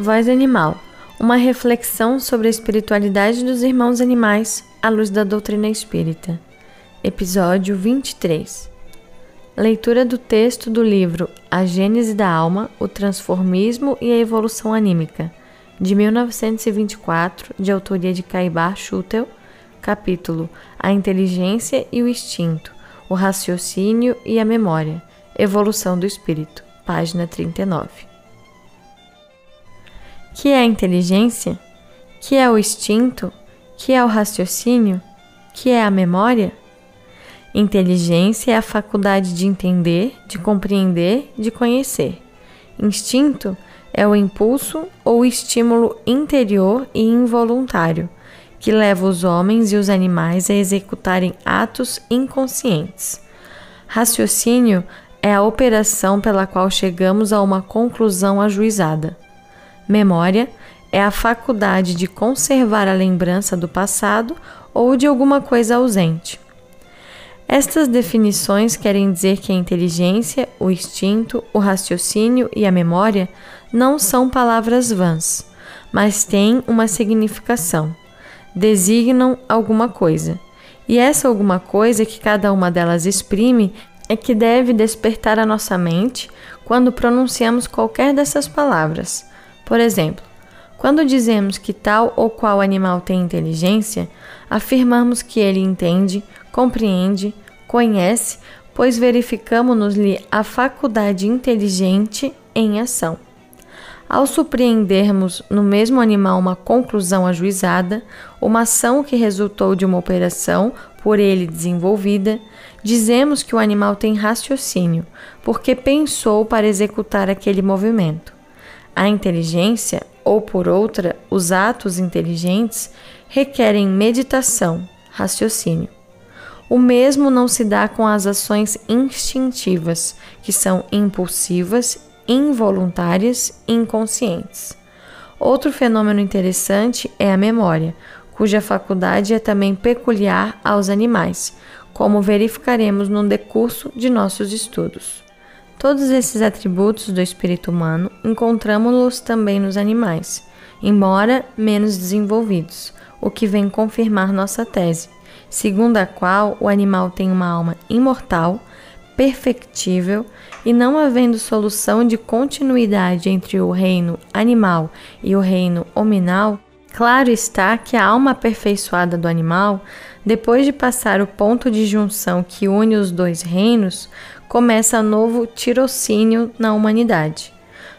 Voz Animal uma reflexão sobre a espiritualidade dos irmãos animais à luz da doutrina espírita. Episódio 23. Leitura do texto do livro A Gênese da Alma, o Transformismo e a Evolução Anímica, de 1924, de autoria de Caibar Schutel, capítulo A Inteligência e o Instinto, o Raciocínio e a Memória, Evolução do Espírito, página 39 que é a inteligência, que é o instinto, que é o raciocínio, que é a memória? Inteligência é a faculdade de entender, de compreender, de conhecer. Instinto é o impulso ou estímulo interior e involuntário que leva os homens e os animais a executarem atos inconscientes. Raciocínio é a operação pela qual chegamos a uma conclusão ajuizada. Memória é a faculdade de conservar a lembrança do passado ou de alguma coisa ausente. Estas definições querem dizer que a inteligência, o instinto, o raciocínio e a memória não são palavras vãs, mas têm uma significação. Designam alguma coisa. E essa alguma coisa que cada uma delas exprime é que deve despertar a nossa mente quando pronunciamos qualquer dessas palavras. Por exemplo, quando dizemos que tal ou qual animal tem inteligência, afirmamos que ele entende, compreende, conhece, pois verificamos-lhe a faculdade inteligente em ação. Ao surpreendermos no mesmo animal uma conclusão ajuizada, uma ação que resultou de uma operação por ele desenvolvida, dizemos que o animal tem raciocínio, porque pensou para executar aquele movimento. A inteligência, ou por outra, os atos inteligentes, requerem meditação, raciocínio. O mesmo não se dá com as ações instintivas, que são impulsivas, involuntárias e inconscientes. Outro fenômeno interessante é a memória, cuja faculdade é também peculiar aos animais, como verificaremos no decurso de nossos estudos. Todos esses atributos do espírito humano encontramos-los também nos animais, embora menos desenvolvidos, o que vem confirmar nossa tese, segundo a qual o animal tem uma alma imortal, perfectível e não havendo solução de continuidade entre o reino animal e o reino hominal, claro está que a alma aperfeiçoada do animal, depois de passar o ponto de junção que une os dois reinos, começa novo tirocínio na humanidade,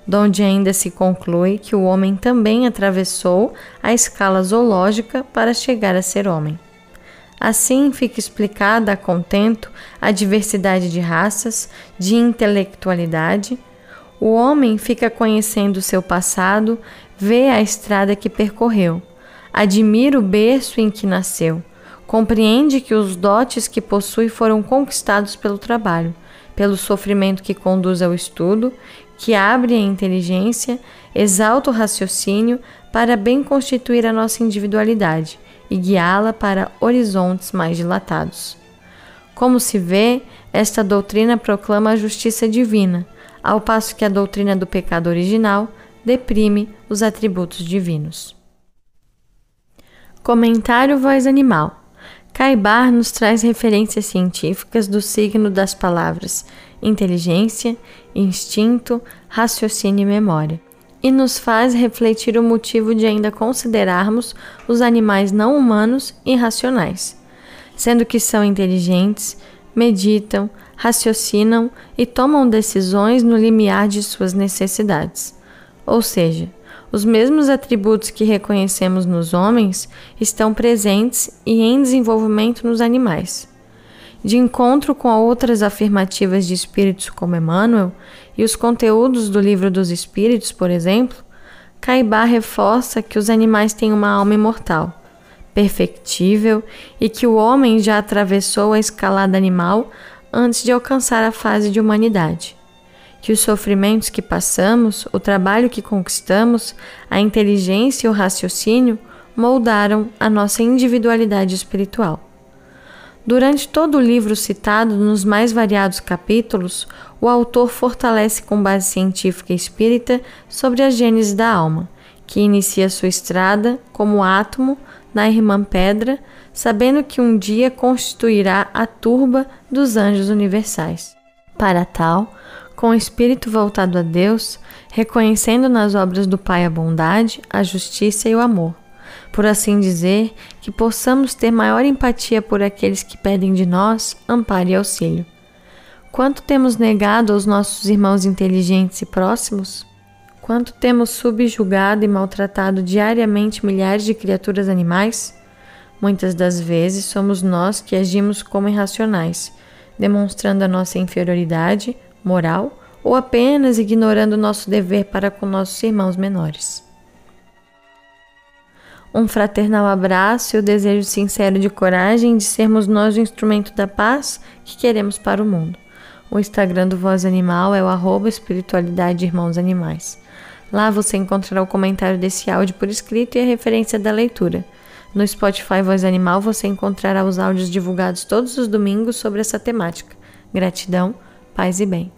donde ainda se conclui que o homem também atravessou a escala zoológica para chegar a ser homem. Assim fica explicada a contento a diversidade de raças, de intelectualidade. O homem fica conhecendo seu passado, vê a estrada que percorreu, admira o berço em que nasceu, compreende que os dotes que possui foram conquistados pelo trabalho pelo sofrimento que conduz ao estudo, que abre a inteligência, exalta o raciocínio para bem constituir a nossa individualidade e guiá-la para horizontes mais dilatados. Como se vê, esta doutrina proclama a justiça divina, ao passo que a doutrina do pecado original deprime os atributos divinos. Comentário Voz Animal Caibar nos traz referências científicas do signo das palavras inteligência, instinto, raciocínio e memória, e nos faz refletir o motivo de ainda considerarmos os animais não humanos irracionais, sendo que são inteligentes, meditam, raciocinam e tomam decisões no limiar de suas necessidades. Ou seja, os mesmos atributos que reconhecemos nos homens estão presentes e em desenvolvimento nos animais. De encontro com outras afirmativas de espíritos como Emmanuel e os conteúdos do Livro dos Espíritos, por exemplo, Caibá reforça que os animais têm uma alma imortal, perfectível e que o homem já atravessou a escalada animal antes de alcançar a fase de humanidade que os sofrimentos que passamos, o trabalho que conquistamos, a inteligência e o raciocínio moldaram a nossa individualidade espiritual. Durante todo o livro citado, nos mais variados capítulos, o autor fortalece com base científica e espírita sobre a gênese da alma, que inicia sua estrada como átomo na irmã pedra, sabendo que um dia constituirá a turba dos anjos universais. Para tal, com o espírito voltado a Deus, reconhecendo nas obras do Pai a bondade, a justiça e o amor, por assim dizer, que possamos ter maior empatia por aqueles que pedem de nós amparo e auxílio. Quanto temos negado aos nossos irmãos inteligentes e próximos? Quanto temos subjugado e maltratado diariamente milhares de criaturas animais? Muitas das vezes somos nós que agimos como irracionais, demonstrando a nossa inferioridade moral ou apenas ignorando nosso dever para com nossos irmãos menores. Um fraternal abraço e o desejo sincero de coragem de sermos nós o instrumento da paz que queremos para o mundo. O Instagram do Voz Animal é o arroba espiritualidade irmãos animais. Lá você encontrará o comentário desse áudio por escrito e a referência da leitura. No Spotify Voz Animal você encontrará os áudios divulgados todos os domingos sobre essa temática. Gratidão, paz e bem.